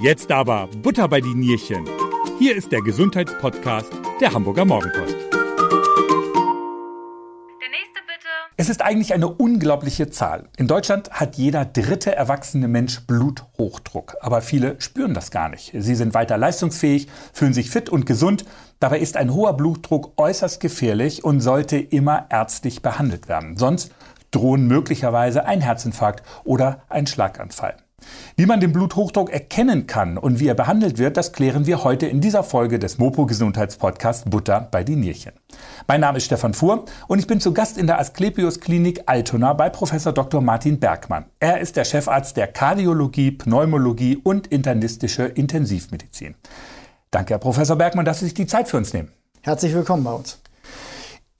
Jetzt aber Butter bei die Nierchen. Hier ist der Gesundheitspodcast der Hamburger Morgenpost. Der nächste bitte. Es ist eigentlich eine unglaubliche Zahl. In Deutschland hat jeder dritte erwachsene Mensch Bluthochdruck. Aber viele spüren das gar nicht. Sie sind weiter leistungsfähig, fühlen sich fit und gesund. Dabei ist ein hoher Blutdruck äußerst gefährlich und sollte immer ärztlich behandelt werden. Sonst drohen möglicherweise ein Herzinfarkt oder ein Schlaganfall. Wie man den Bluthochdruck erkennen kann und wie er behandelt wird, das klären wir heute in dieser Folge des Mopo Gesundheitspodcast Butter bei die Nierchen. Mein Name ist Stefan Fuhr und ich bin zu Gast in der Asklepios Klinik Altona bei Professor Dr. Martin Bergmann. Er ist der Chefarzt der Kardiologie, Pneumologie und internistische Intensivmedizin. Danke, Herr Professor Bergmann, dass Sie sich die Zeit für uns nehmen. Herzlich willkommen bei uns.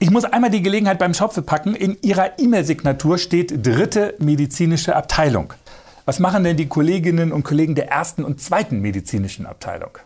Ich muss einmal die Gelegenheit beim Schopfe packen. In Ihrer E-Mail-Signatur steht dritte medizinische Abteilung. Was machen denn die Kolleginnen und Kollegen der ersten und zweiten medizinischen Abteilung?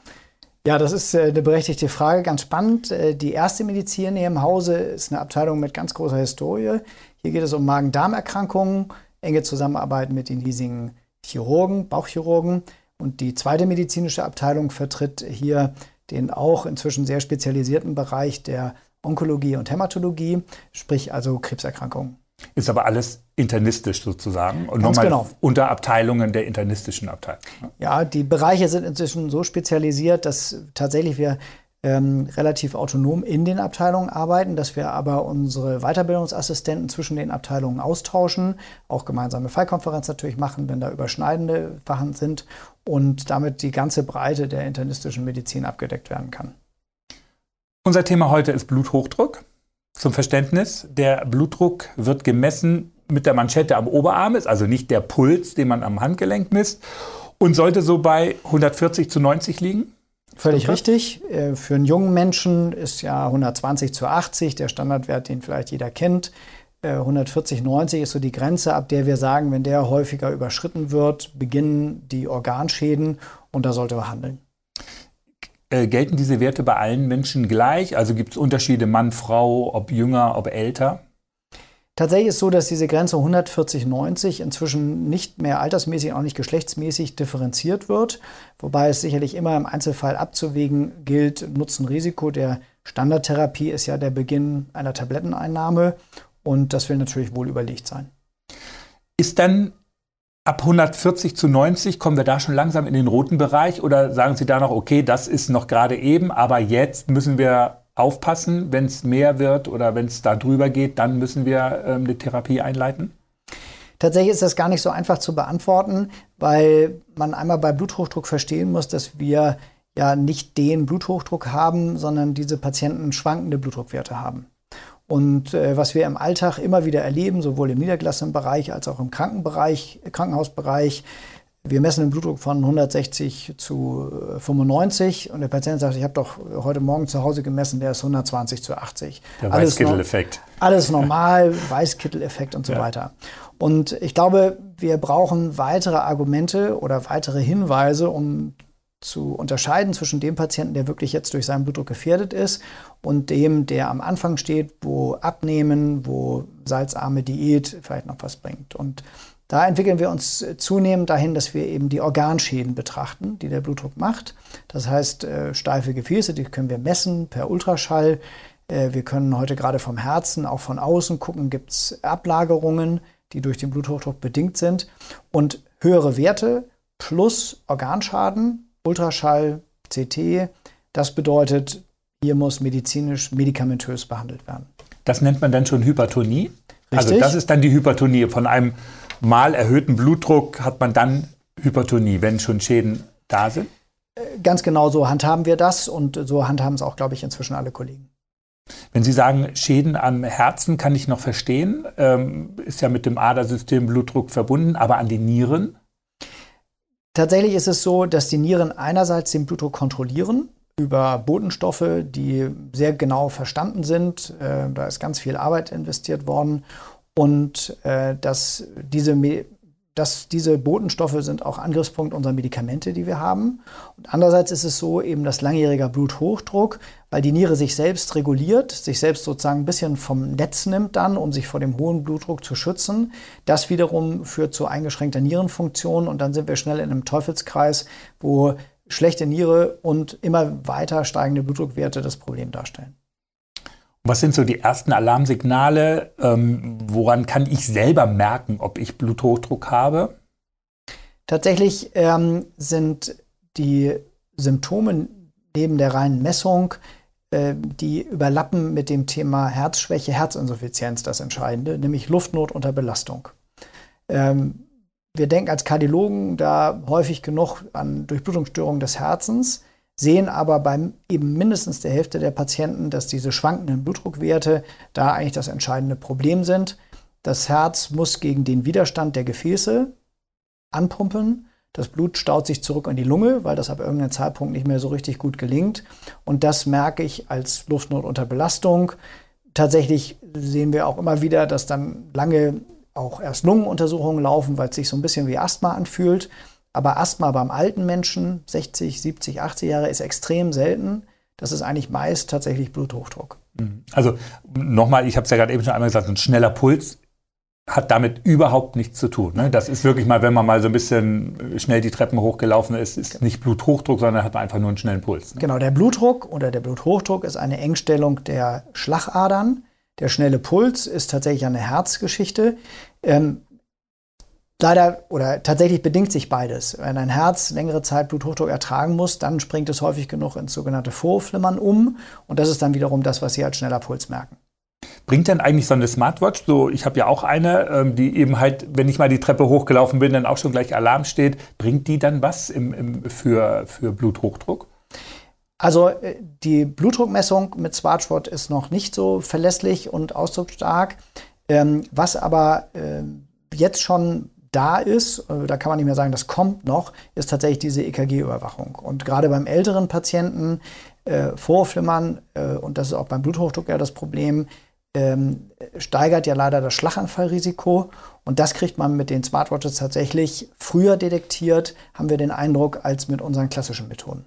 Ja, das ist äh, eine berechtigte Frage, ganz spannend. Äh, die erste Medizin hier im Hause ist eine Abteilung mit ganz großer Historie. Hier geht es um Magen-Darm-Erkrankungen, enge Zusammenarbeit mit den hiesigen Chirurgen, Bauchchirurgen. Und die zweite medizinische Abteilung vertritt hier den auch inzwischen sehr spezialisierten Bereich der Onkologie und Hämatologie, sprich also Krebserkrankungen. Ist aber alles internistisch sozusagen und Ganz nochmal genau. unter Abteilungen der internistischen Abteilung. Ja, die Bereiche sind inzwischen so spezialisiert, dass tatsächlich wir ähm, relativ autonom in den Abteilungen arbeiten, dass wir aber unsere Weiterbildungsassistenten zwischen den Abteilungen austauschen, auch gemeinsame Fallkonferenzen natürlich machen, wenn da überschneidende Sachen sind und damit die ganze Breite der internistischen Medizin abgedeckt werden kann. Unser Thema heute ist Bluthochdruck. Zum Verständnis, der Blutdruck wird gemessen mit der Manschette am Oberarm, ist also nicht der Puls, den man am Handgelenk misst, und sollte so bei 140 zu 90 liegen. Völlig Stimmt richtig. Äh, Für einen jungen Menschen ist ja 120 zu 80 der Standardwert, den vielleicht jeder kennt. Äh, 140, 90 ist so die Grenze, ab der wir sagen, wenn der häufiger überschritten wird, beginnen die Organschäden und da sollte man handeln. Äh, gelten diese Werte bei allen Menschen gleich? Also gibt es Unterschiede Mann, Frau, ob jünger, ob älter? Tatsächlich ist es so, dass diese Grenze 140, 90 inzwischen nicht mehr altersmäßig, auch nicht geschlechtsmäßig differenziert wird, wobei es sicherlich immer im Einzelfall abzuwägen gilt, Nutzen-Risiko der Standardtherapie ist ja der Beginn einer Tabletteneinnahme und das will natürlich wohl überlegt sein. Ist dann ab 140 zu 90, kommen wir da schon langsam in den roten Bereich oder sagen Sie da noch, okay, das ist noch gerade eben, aber jetzt müssen wir aufpassen, wenn es mehr wird oder wenn es da drüber geht, dann müssen wir ähm, eine Therapie einleiten? Tatsächlich ist das gar nicht so einfach zu beantworten, weil man einmal bei Bluthochdruck verstehen muss, dass wir ja nicht den Bluthochdruck haben, sondern diese Patienten schwankende Blutdruckwerte haben. Und äh, was wir im Alltag immer wieder erleben, sowohl im niedergelassenen Bereich als auch im Krankenbereich, Krankenhausbereich, wir messen den Blutdruck von 160 zu äh, 95 und der Patient sagt, ich habe doch heute Morgen zu Hause gemessen, der ist 120 zu 80. Der Alles no- Weißkittel-Effekt. alles normal, Weißkittel-Effekt und so Ja. weiter. Und ich glaube, wir brauchen weitere Argumente oder weitere Hinweise, um zu unterscheiden zwischen dem Patienten, der wirklich jetzt durch seinen Blutdruck gefährdet ist, und dem, der am Anfang steht, wo Abnehmen, wo salzarme Diät vielleicht noch was bringt. Und da entwickeln wir uns zunehmend dahin, dass wir eben die Organschäden betrachten, die der Blutdruck macht. Das heißt, äh, steife Gefäße, die können wir messen per Ultraschall. Äh, Wir können heute gerade vom Herzen, auch von außen gucken, gibt es Ablagerungen, die durch den Bluthochdruck bedingt sind. Und höhere Werte plus Organschaden, Ultraschall, CT, das bedeutet, hier muss medizinisch, medikamentös behandelt werden. Das nennt man dann schon Hypertonie. Also Richtig. das ist dann die Hypertonie. Von einem mal erhöhten Blutdruck hat man dann Hypertonie, wenn schon Schäden da sind. Ganz genau so handhaben wir das und so handhaben es auch, glaube ich, inzwischen alle Kollegen. Wenn Sie sagen, Schäden am Herzen kann ich noch verstehen, ähm, ist ja mit dem Adersystem Blutdruck verbunden, aber an den Nieren? Tatsächlich ist es so, dass die Nieren einerseits den Blutdruck kontrollieren über Botenstoffe, die sehr genau verstanden sind. Äh, da ist ganz viel Arbeit investiert worden und äh, dass diese Me das, diese Botenstoffe sind auch Angriffspunkt unserer Medikamente, die wir haben. Und andererseits ist es so eben das langjähriger Bluthochdruck, weil die Niere sich selbst reguliert, sich selbst sozusagen ein bisschen vom Netz nimmt dann, um sich vor dem hohen Blutdruck zu schützen. Das wiederum führt zu eingeschränkter Nierenfunktion und dann sind wir schnell in einem Teufelskreis, wo schlechte Niere und immer weiter steigende Blutdruckwerte das Problem darstellen. Was sind so die ersten Alarmsignale? Ähm, woran kann ich selber merken, ob ich Bluthochdruck habe? Tatsächlich ähm, sind die Symptome neben der reinen Messung, äh, die überlappen mit dem Thema Herzschwäche, Herzinsuffizienz das Entscheidende, nämlich Luftnot unter Belastung. Ähm, wir denken als Kardiologen da häufig genug an Durchblutungsstörungen des Herzens sehen aber bei eben mindestens der Hälfte der Patienten, dass diese schwankenden Blutdruckwerte da eigentlich das entscheidende Problem sind. Das Herz muss gegen den Widerstand der Gefäße anpumpen. Das Blut staut sich zurück in die Lunge, weil das ab irgendeinem Zeitpunkt nicht mehr so richtig gut gelingt. Und das merke ich als Luftnot unter Belastung. Tatsächlich sehen wir auch immer wieder, dass dann lange auch erst Lungenuntersuchungen laufen, weil es sich so ein bisschen wie Asthma anfühlt. Aber Asthma beim alten Menschen, 60, 70, 80 Jahre, ist extrem selten. Das ist eigentlich meist tatsächlich Bluthochdruck. Mhm. Also nochmal, ich habe es ja gerade eben schon einmal gesagt, ein schneller Puls hat damit überhaupt nichts zu tun. Ne? Das ist wirklich mal, wenn man mal so ein bisschen schnell die Treppen hochgelaufen ist, ist nicht Bluthochdruck, sondern hat man einfach nur einen schnellen Puls. Ne? Genau, der Blutdruck oder der Bluthochdruck ist eine Engstellung der Schlagadern. Der schnelle Puls ist tatsächlich eine Herzgeschichte. Ähm, Leider oder tatsächlich bedingt sich beides. Wenn ein Herz längere Zeit Bluthochdruck ertragen muss, dann springt es häufig genug ins sogenannte Vorflimmern um. Und das ist dann wiederum das, was Sie als schneller Puls merken. Bringt denn eigentlich so eine Smartwatch, so ich habe ja auch eine, ähm, die eben halt, wenn ich mal die Treppe hochgelaufen bin, dann auch schon gleich Alarm steht, bringt die dann was im, im, für, für Bluthochdruck? Also äh, die Blutdruckmessung mit Smartwatch ist noch nicht so verlässlich und ausdrucksstark. Ähm, was aber äh, jetzt schon da ist, äh, da kann man nicht mehr sagen, das kommt noch, ist tatsächlich diese EKG-Überwachung. Und gerade beim älteren Patienten äh, Vorflimmern, äh, und das ist auch beim Bluthochdruck ja das Problem, ähm, steigert ja leider das Schlaganfallrisiko. Und das kriegt man mit den Smartwatches tatsächlich früher detektiert, haben wir den Eindruck, als mit unseren klassischen Methoden.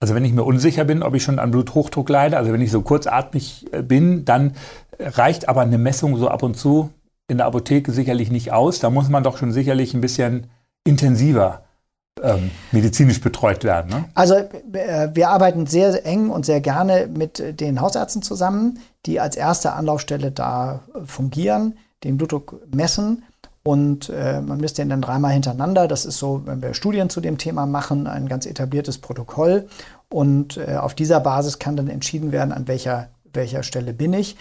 Also wenn ich mir unsicher bin, ob ich schon an Bluthochdruck leide, also wenn ich so kurzatmig äh, bin, dann reicht aber eine Messung so ab und zu in der Apotheke sicherlich nicht aus. Da muss man doch schon sicherlich ein bisschen intensiver ähm, medizinisch betreut werden. Ne? Also äh, wir arbeiten sehr eng und sehr gerne mit den Hausärzten zusammen, die als erste Anlaufstelle da fungieren, den Blutdruck messen. Und äh, man misst den dann dreimal hintereinander. Das ist so, wenn wir Studien zu dem Thema machen, ein ganz etabliertes Protokoll. Und äh, auf dieser Basis kann dann entschieden werden, an welcher, welcher Stelle bin ich.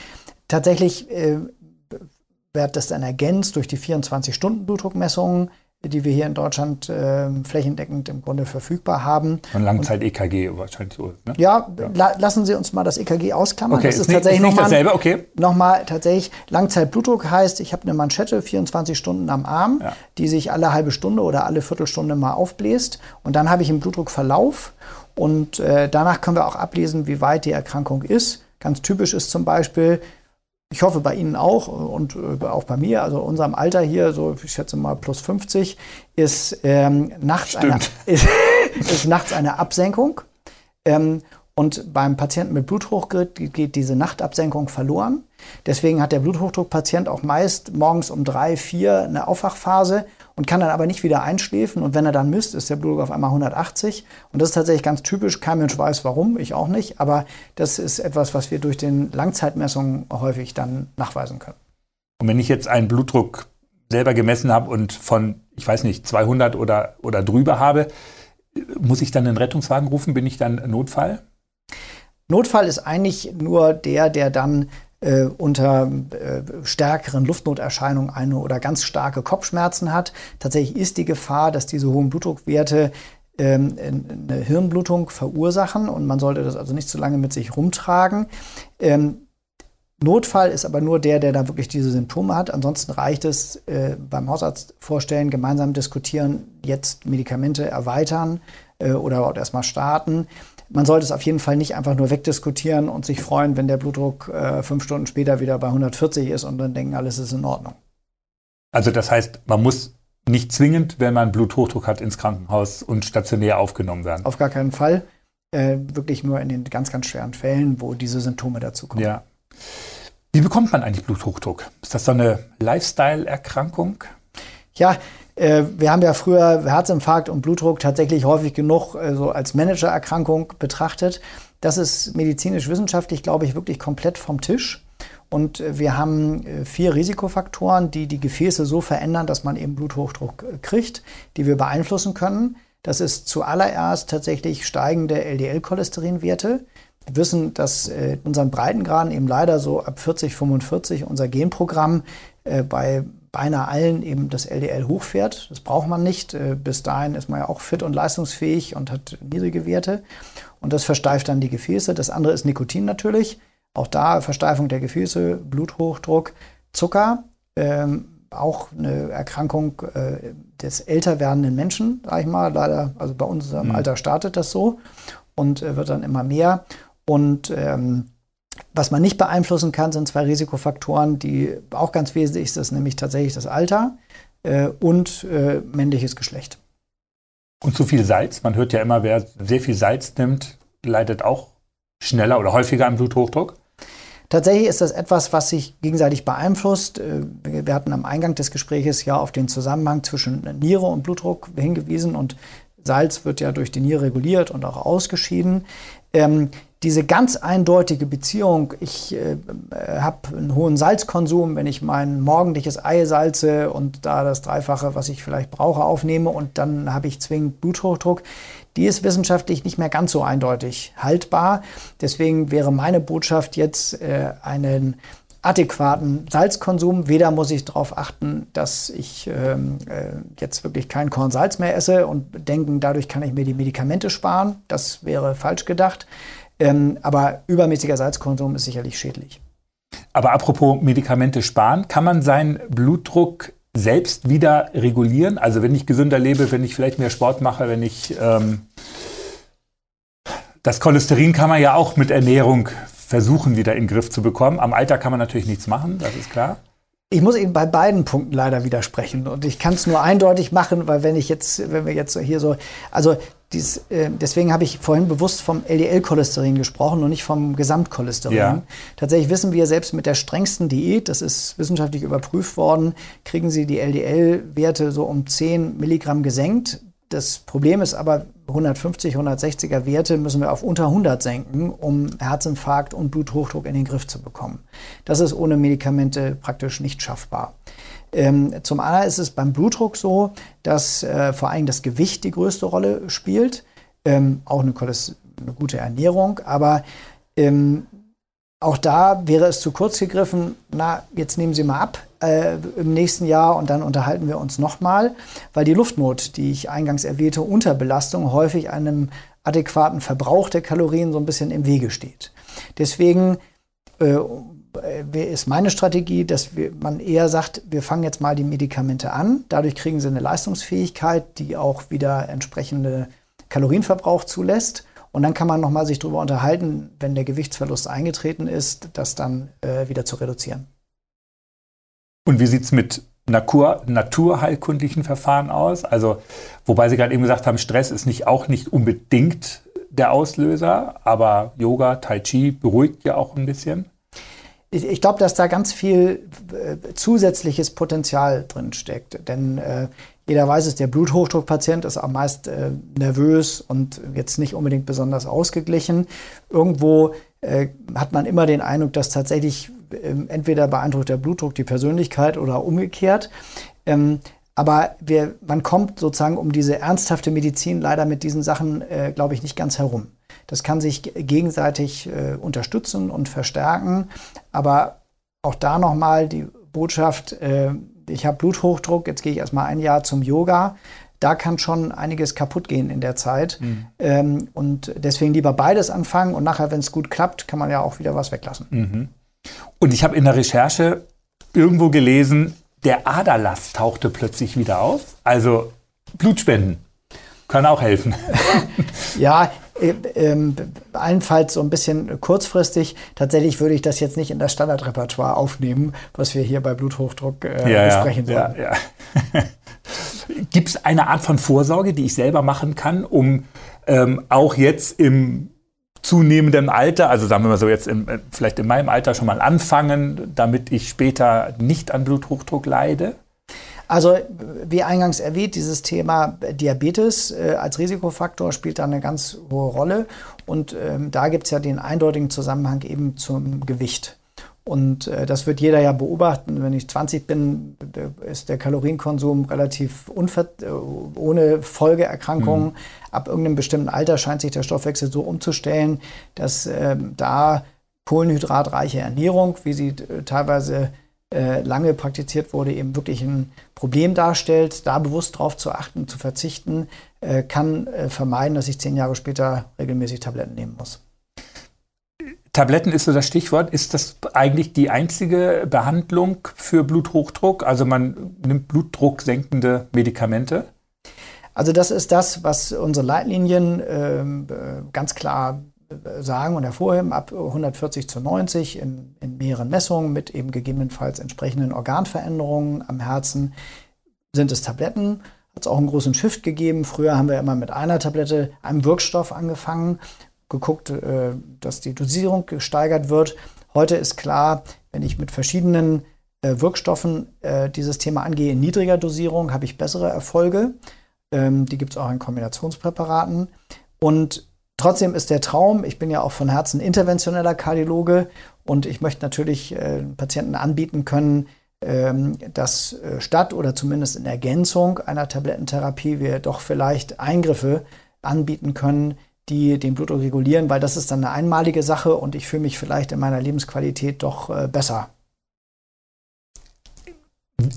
Tatsächlich äh, wird das dann ergänzt durch die 24-Stunden-Blutdruckmessungen, die wir hier in Deutschland äh, flächendeckend im Grunde verfügbar haben. Und Langzeit-EKG wahrscheinlich so. Ne? Ja, ja. La lassen Sie uns mal das EKG ausklammern. Okay, das ist, ist tatsächlich nicht, ist dasselbe, okay. Nochmal tatsächlich, Langzeit-Blutdruck heißt, ich habe eine Manschette 24 Stunden am Arm, ja. die sich alle halbe Stunde oder alle Viertelstunde mal aufbläst. Und dann habe ich einen Blutdruckverlauf. Und äh, danach können wir auch ablesen, wie weit die Erkrankung ist. Ganz typisch ist zum Beispiel, ich hoffe bei Ihnen auch und äh, auch bei mir, also unserem Alter hier, so ich schätze mal plus 50, ist, ähm, nachts, eine, ist, ist, nachts eine Absenkung. Ähm, und beim Patienten mit Bluthochdruck geht diese Nachtabsenkung verloren. Deswegen hat der Bluthochdruckpatient auch meist morgens um drei, vier eine Aufwachphase und kann dann aber nicht wieder einschläfen. Und wenn er dann misst, ist der Blutdruck auf einmal 180. Und das ist tatsächlich ganz typisch. Kein Mensch weiß warum, ich auch nicht. Aber das ist etwas, was wir durch den Langzeitmessungen häufig dann nachweisen können. Und wenn ich jetzt einen Blutdruck selber gemessen habe und von, ich weiß nicht, 200 oder, oder drüber habe, muss ich dann einen Rettungswagen rufen? Bin ich dann Notfall? Notfall ist eigentlich nur der, der dann äh, unter äh, stärkeren Luftnoterscheinungen eine oder ganz starke Kopfschmerzen hat. Tatsächlich ist die Gefahr, dass diese hohen Blutdruckwerte ähm, eine Hirnblutung verursachen und man sollte das also nicht zu lange mit sich rumtragen. Ähm, Notfall ist aber nur der, der da wirklich diese Symptome hat. Ansonsten reicht es äh, beim Hausarzt vorstellen, gemeinsam diskutieren, jetzt Medikamente erweitern äh, oder erstmal starten man sollte es auf jeden Fall nicht einfach nur wegdiskutieren und sich freuen, wenn der Blutdruck äh, fünf Stunden später wieder bei 140 ist und dann denken, alles ist in Ordnung. Also das heißt, man muss nicht zwingend, wenn man Bluthochdruck hat, ins Krankenhaus und stationär aufgenommen werden. Auf gar keinen Fall. Äh, wirklich nur in den ganz, ganz schweren Fällen, wo diese Symptome dazu kommen. Ja. Wie bekommt man eigentlich Bluthochdruck? Ist das so eine Lifestyle-Erkrankung? Ja, wir haben ja früher Herzinfarkt und Blutdruck tatsächlich häufig genug äh, so als Managererkrankung betrachtet. Das ist medizinisch-wissenschaftlich, glaube ich, wirklich komplett vom Tisch. Und äh, wir haben äh, vier Risikofaktoren, die die Gefäße so verändern, dass man eben Bluthochdruck äh, kriegt, die wir beeinflussen können. Das ist zuallererst tatsächlich steigende LDL-Cholesterinwerte. Wir wissen, dass in unseren Breitengraden eben leider so ab 40, 45 unser Genprogramm bei beinahe allen eben das LDL hochfährt. Das braucht man nicht. Bis dahin ist man ja auch fit und leistungsfähig und hat niedrige Werte. Und das versteift dann die Gefäße. Das andere ist Nikotin natürlich. Auch da Versteifung der Gefäße, Bluthochdruck, Zucker, ähm, auch eine Erkrankung äh, des älter werdenden Menschen, sag ich mal. Leider, also bei uns im mhm. Alter startet das so und äh, wird dann immer mehr. Und ähm, was man nicht beeinflussen kann, sind zwei Risikofaktoren, die auch ganz wesentlich sind, nämlich tatsächlich das Alter äh, und äh, männliches Geschlecht. Und zu viel Salz. Man hört ja immer, wer sehr viel Salz nimmt, leidet auch schneller oder häufiger an Bluthochdruck. Tatsächlich ist das etwas, was sich gegenseitig beeinflusst. Äh, wir hatten am Eingang des Gesprächs ja auf den Zusammenhang zwischen Niere und Blutdruck hingewiesen und Salz wird ja durch die Niere reguliert und auch ausgeschieden. Ähm, diese ganz eindeutige Beziehung, ich äh, habe einen hohen Salzkonsum, wenn ich mein morgendliches Ei salze und da das Dreifache, was ich vielleicht brauche, aufnehme und dann habe ich zwingend Bluthochdruck, die ist wissenschaftlich nicht mehr ganz so eindeutig haltbar. Deswegen wäre meine Botschaft jetzt äh, einen adäquaten Salzkonsum. Weder muss ich darauf achten, dass ich ähm, äh, jetzt wirklich kein Kornsalz mehr esse und denken, dadurch kann ich mir die Medikamente sparen. Das wäre falsch gedacht. Ähm, aber übermäßiger Salzkonsum ist sicherlich schädlich. Aber apropos Medikamente sparen, kann man seinen Blutdruck selbst wieder regulieren? Also wenn ich gesünder lebe, wenn ich vielleicht mehr Sport mache, wenn ich ähm, das Cholesterin kann man ja auch mit Ernährung versuchen, wieder in den Griff zu bekommen. Am Alter kann man natürlich nichts machen, das ist klar. Ich muss Ihnen bei beiden Punkten leider widersprechen und ich kann es nur eindeutig machen, weil wenn ich jetzt, wenn wir jetzt hier so, also dies, äh, deswegen habe ich vorhin bewusst vom LDL-Cholesterin gesprochen und nicht vom Gesamtcholesterin. Ja. Tatsächlich wissen wir, selbst mit der strengsten Diät, das ist wissenschaftlich überprüft worden, kriegen Sie die LDL-Werte so um 10 Milligramm gesenkt. Das Problem ist aber, 150, 160er Werte müssen wir auf unter 100 senken, um Herzinfarkt und Bluthochdruck in den Griff zu bekommen. Das ist ohne Medikamente praktisch nicht schaffbar. Ähm, zum anderen ist es beim Blutdruck so, dass äh, vor allem das Gewicht die größte Rolle spielt, ähm, auch eine, eine, gute Ernährung, aber ähm, auch da wäre es zu kurz gegriffen, na, jetzt nehmen Sie mal ab äh, im nächsten Jahr und dann unterhalten wir uns nochmal, weil die Luftnot, die ich eingangs erwähnte, Unterbelastung häufig einem adäquaten Verbrauch der Kalorien so ein bisschen im Wege steht. Deswegen äh, ist meine Strategie, dass wir, man eher sagt, wir fangen jetzt mal die Medikamente an. Dadurch kriegen sie eine Leistungsfähigkeit, die auch wieder entsprechende Kalorienverbrauch zulässt. Und dann kann man nochmal sich darüber unterhalten, wenn der Gewichtsverlust eingetreten ist, das dann äh, wieder zu reduzieren. Und wie sieht es mit Natur, naturheilkundlichen Verfahren aus? Also, wobei Sie gerade eben gesagt haben, Stress ist nicht, auch nicht unbedingt der Auslöser, aber Yoga, Tai Chi beruhigt ja auch ein bisschen ich, ich glaube, dass da ganz viel äh, zusätzliches Potenzial drin steckt. Denn äh, jeder weiß es, der Bluthochdruckpatient ist auch meist äh, nervös und jetzt nicht unbedingt besonders ausgeglichen. Irgendwo äh, hat man immer den Eindruck, dass tatsächlich ähm, entweder beeindruckt der Blutdruck die Persönlichkeit oder umgekehrt. Ähm, aber wir, man kommt sozusagen um diese ernsthafte Medizin leider mit diesen Sachen, äh, glaube ich, nicht ganz herum. Das kann sich gegenseitig äh, unterstützen und verstärken. Aber auch da nochmal die Botschaft, äh, ich habe Bluthochdruck, jetzt gehe ich erstmal ein Jahr zum Yoga. Da kann schon einiges kaputt gehen in der Zeit. Mhm. Ähm, und deswegen lieber beides anfangen und nachher, wenn es gut klappt, kann man ja auch wieder was weglassen. Mhm. Und ich habe in der Recherche irgendwo gelesen, der Aderlass tauchte plötzlich wieder auf. Also Blutspenden können auch helfen. ja, allenfalls so ein bisschen kurzfristig. Tatsächlich würde ich das jetzt nicht in das Standardrepertoire aufnehmen, was wir hier bei Bluthochdruck äh, ja, besprechen sollen. Ja, ja. Gibt es eine Art von Vorsorge, die ich selber machen kann, um ähm, auch jetzt im zunehmendem Alter, also sagen wir mal so jetzt im, äh, vielleicht in meinem Alter schon mal anfangen, damit ich später nicht an Bluthochdruck leide? Also wie eingangs erwähnt, dieses Thema Diabetes äh, als Risikofaktor spielt da eine ganz hohe Rolle. Und ähm, da gibt es ja den eindeutigen Zusammenhang eben zum Gewicht. Und äh, das wird jeder ja beobachten. Wenn ich 20 bin, ist der Kalorienkonsum relativ äh, ohne Folgeerkrankungen. Mhm. Ab irgendeinem bestimmten Alter scheint sich der Stoffwechsel so umzustellen, dass äh, da kohlenhydratreiche Ernährung, wie sie äh, teilweise äh, lange praktiziert wurde, eben wirklich ein Problem darstellt. Da bewusst darauf zu achten, zu verzichten, äh, kann vermeiden, dass ich zehn Jahre später regelmäßig Tabletten nehmen muss. Tabletten ist so das Stichwort. Ist das eigentlich die einzige Behandlung für Bluthochdruck? Also man nimmt blutdrucksenkende Medikamente? Also das ist das, was unsere Leitlinien ähm, äh, ganz klar äh, sagen und hervorheben, ab 140 zu 90 in, in mehreren Messungen mit eben gegebenenfalls entsprechenden Organveränderungen am Herzen sind es Tabletten. Hat es auch einen großen Shift gegeben. Früher haben wir immer mit einer Tablette, einem Wirkstoff angefangen geguckt, äh, dass die Dosierung gesteigert wird. Heute ist klar, wenn ich mit verschiedenen äh, Wirkstoffen äh, dieses Thema angehe in niedriger Dosierung, habe ich bessere Erfolge. Ähm, die gibt es auch in Kombinationspräparaten. Und trotzdem ist der Traum, ich bin ja auch von Herzen interventioneller Kardiologe und ich möchte natürlich Patienten anbieten können, ähm, dass statt oder zumindest in Ergänzung einer Tablettentherapie wir doch vielleicht Eingriffe anbieten können, die den Blutdruck regulieren, weil das ist dann eine einmalige Sache und ich fühle mich vielleicht in meiner Lebensqualität doch äh, besser.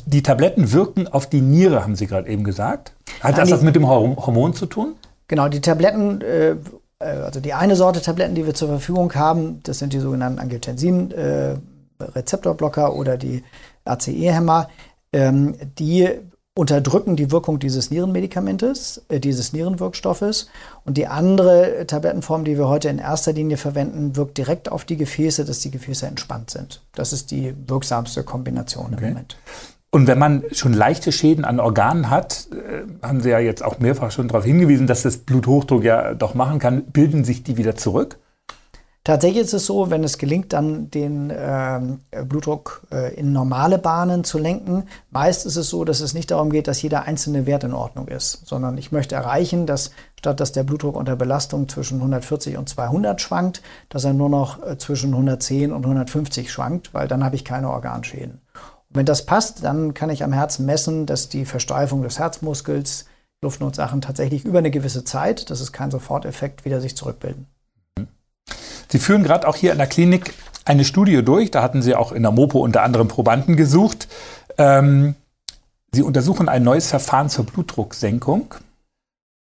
Die Tabletten wirken auf die Niere, haben Sie gerade eben gesagt. Hat Nein, das was mit dem Hormon zu tun? Genau, die Tabletten, äh, äh, also die eine Sorte Tabletten, die wir zur Verfügung haben, das sind die sogenannten Angiotensin-Rezeptorblocker äh, oder die ACE-Hämmer. Ähm, die unterdrücken die Wirkung dieses Nierenmedikamentes, äh, dieses Nierenwirkstoffes. Und die andere Tablettenform, die wir heute in erster Linie verwenden, wirkt direkt auf die Gefäße, dass die Gefäße entspannt sind. Das ist die wirksamste Kombination okay. im Moment. Und wenn man schon leichte Schäden an Organen hat, äh, haben Sie ja jetzt auch mehrfach schon darauf hingewiesen, dass das Bluthochdruck ja doch machen kann, bilden sich die wieder zurück? Tatsächlich ist es so, wenn es gelingt, dann den äh, Blutdruck äh, in normale Bahnen zu lenken, meist ist es so, dass es nicht darum geht, dass jeder einzelne Wert in Ordnung ist, sondern ich möchte erreichen, dass statt dass der Blutdruck unter Belastung zwischen 140 und 200 schwankt, dass er nur noch äh, zwischen 110 und 150 schwankt, weil dann habe ich keine Organschäden. Wenn das passt, dann kann ich am Herzen messen, dass die Versteifung des Herzmuskels, Luftnotsachen tatsächlich über eine gewisse Zeit, das ist kein Soforteffekt, wieder sich zurückbilden. Sie führen gerade auch hier in der Klinik eine Studie durch. Da hatten Sie auch in der Mopo unter anderem Probanden gesucht. Ähm, Sie untersuchen ein neues Verfahren zur Blutdrucksenkung.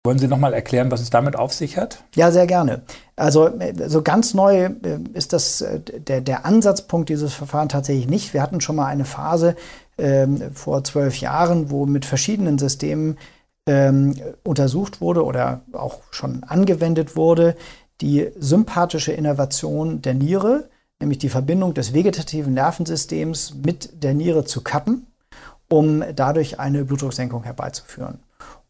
Wollen Sie noch mal erklären, was es damit auf sich hat? Ja, sehr gerne. Also so ganz neu äh, ist das äh, der, der Ansatzpunkt dieses Verfahrens tatsächlich nicht. Wir hatten schon mal eine Phase ähm, vor zwölf Jahren, wo mit verschiedenen Systemen ähm, untersucht wurde oder auch schon angewendet wurde, die sympathische Innervation der Niere, nämlich die Verbindung des vegetativen Nervensystems mit der Niere zu kappen, um dadurch eine Blutdrucksenkung herbeizuführen.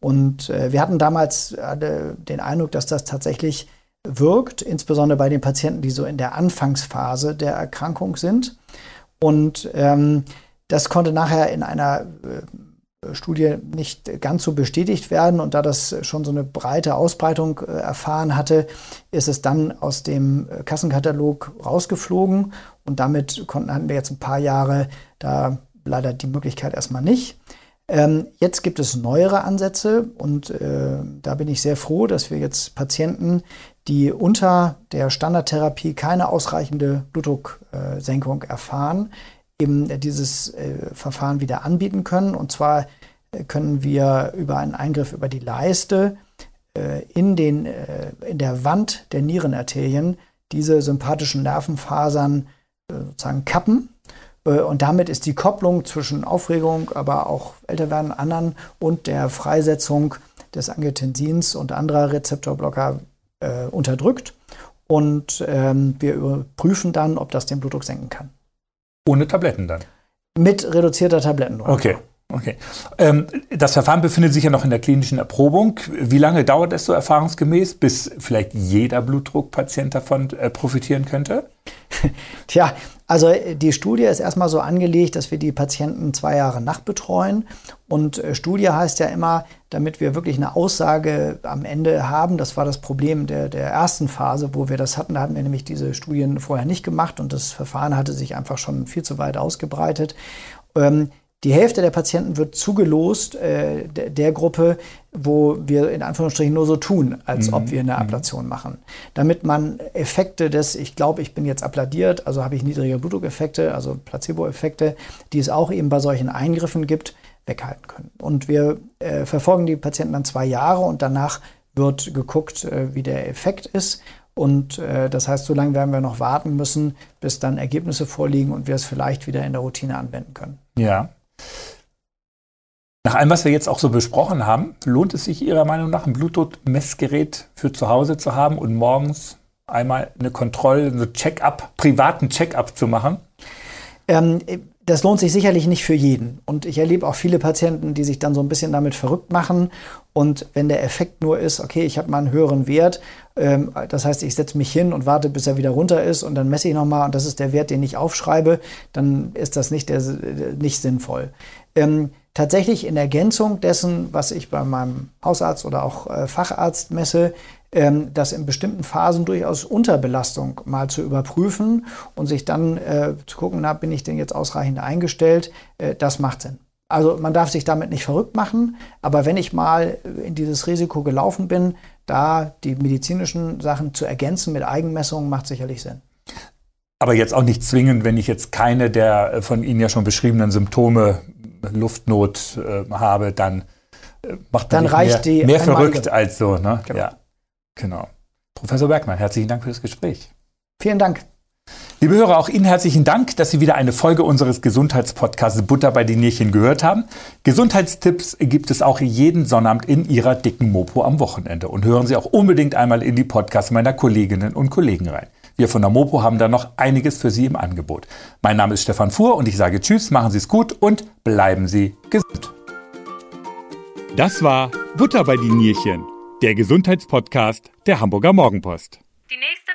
Und äh, wir hatten damals äh, den Eindruck, dass das tatsächlich wirkt, insbesondere bei den Patienten, die so in der Anfangsphase der Erkrankung sind. Und ähm, das konnte nachher in einer äh, Studie nicht ganz so bestätigt werden. Und da das schon so eine breite Ausbreitung äh, erfahren hatte, ist es dann aus dem äh, Kassenkatalog rausgeflogen. Und damit konnten, hatten wir jetzt ein paar Jahre da leider die Möglichkeit erstmal nicht. Ähm, jetzt gibt es neuere Ansätze und äh, da bin ich sehr froh, dass wir jetzt Patienten, die unter der Standardtherapie keine ausreichende Blutdrucksenkung erfahren, eben dieses äh, Verfahren wieder anbieten können. Und zwar äh, können wir über einen Eingriff über die Leiste äh, in, den, äh, in der Wand der Nierenarterien diese sympathischen Nervenfasern äh, sozusagen kappen. Äh, und damit ist die Kopplung zwischen Aufregung, aber auch Älterwerden anderen und der Freisetzung des Angiotensins und anderer Rezeptorblocker äh, unterdrückt und ähm, wir überprüfen dann, ob das den Blutdruck senken kann. Ohne Tabletten dann? Mit reduzierter Tablettendose. Okay. Okay. Ähm, das Verfahren befindet sich ja noch in der klinischen Erprobung. Wie lange dauert es so erfahrungsgemäß, bis vielleicht jeder Blutdruckpatient davon äh, profitieren könnte? Tja, also die Studie ist erstmal so angelegt, dass wir die Patienten zwei Jahre nachbetreuen. Und äh, Studie heißt ja immer, damit wir wirklich eine Aussage am Ende haben. Das war das Problem der, der ersten Phase, wo wir das hatten. Da hatten wir nämlich diese Studien vorher nicht gemacht und das Verfahren hatte sich einfach schon viel zu weit ausgebreitet. Ähm, die Hälfte der Patienten wird zugelost äh, der, der, Gruppe, wo wir in Anführungsstrichen nur so tun, als mhm. ob wir eine mhm. Ablation machen. Damit man Effekte des, ich glaube, ich bin jetzt abladiert, also habe ich niedrige Blutdruckeffekte, also Placebo-Effekte, die es auch eben bei solchen Eingriffen gibt, weghalten können. Und wir äh, verfolgen die Patienten dann zwei Jahre und danach wird geguckt, äh, wie der Effekt ist. Und äh, das heißt, so lange werden wir noch warten müssen, bis dann Ergebnisse vorliegen und wir es vielleicht wieder in der Routine anwenden können. Ja, nach allem, was wir jetzt auch so besprochen haben, lohnt es sich Ihrer Meinung nach, ein Blutdruckmessgerät für zu Hause zu haben und morgens einmal eine Kontrolle, eine Check-up, privaten Check-up zu machen? Ähm, das lohnt sich sicherlich nicht für jeden. Und ich erlebe auch viele Patienten, die sich dann so ein bisschen damit verrückt machen. Und wenn der Effekt nur ist, okay, ich habe mal einen höheren Wert, ähm, das heißt, ich setze mich hin und warte, bis er wieder runter ist und dann messe ich nochmal und das ist der Wert, den ich aufschreibe, dann ist das nicht, der, nicht sinnvoll. Ähm, tatsächlich in Ergänzung dessen, was ich bei meinem Hausarzt oder auch äh, Facharzt messe, das in bestimmten Phasen durchaus Unterbelastung mal zu überprüfen und sich dann äh, zu gucken, na, bin ich denn jetzt ausreichend eingestellt, äh, das macht Sinn. Also man darf sich damit nicht verrückt machen, aber wenn ich mal in dieses Risiko gelaufen bin, da die medizinischen Sachen zu ergänzen mit Eigenmessungen macht sicherlich Sinn. Aber jetzt auch nicht zwingend, wenn ich jetzt keine der äh, von Ihnen ja schon beschriebenen Symptome Luftnot äh, habe, dann äh, macht man dann reicht mehr, mehr verrückt als so. Ne? Genau. Ja, genau. Professor Bergmann, herzlichen Dank für das Gespräch. Vielen Dank. Liebe Hörer, auch Ihnen herzlichen Dank, dass Sie wieder eine Folge unseres Gesundheitspodcasts Butter bei den Nierchen gehört haben. Gesundheitstipps gibt es auch jeden Sonnabend in Ihrer dicken Mopo am Wochenende. Und hören Sie auch unbedingt einmal in die Podcasts meiner Kolleginnen und Kollegen rein. Wir von der Mopo haben da noch einiges für Sie im Angebot. Mein Name ist Stefan Fuhr und ich sage Tschüss, machen Sie es gut und bleiben Sie gesund. Das war Butter bei die Nierchen, der Gesundheitspodcast der Hamburger Morgenpost. Die nächste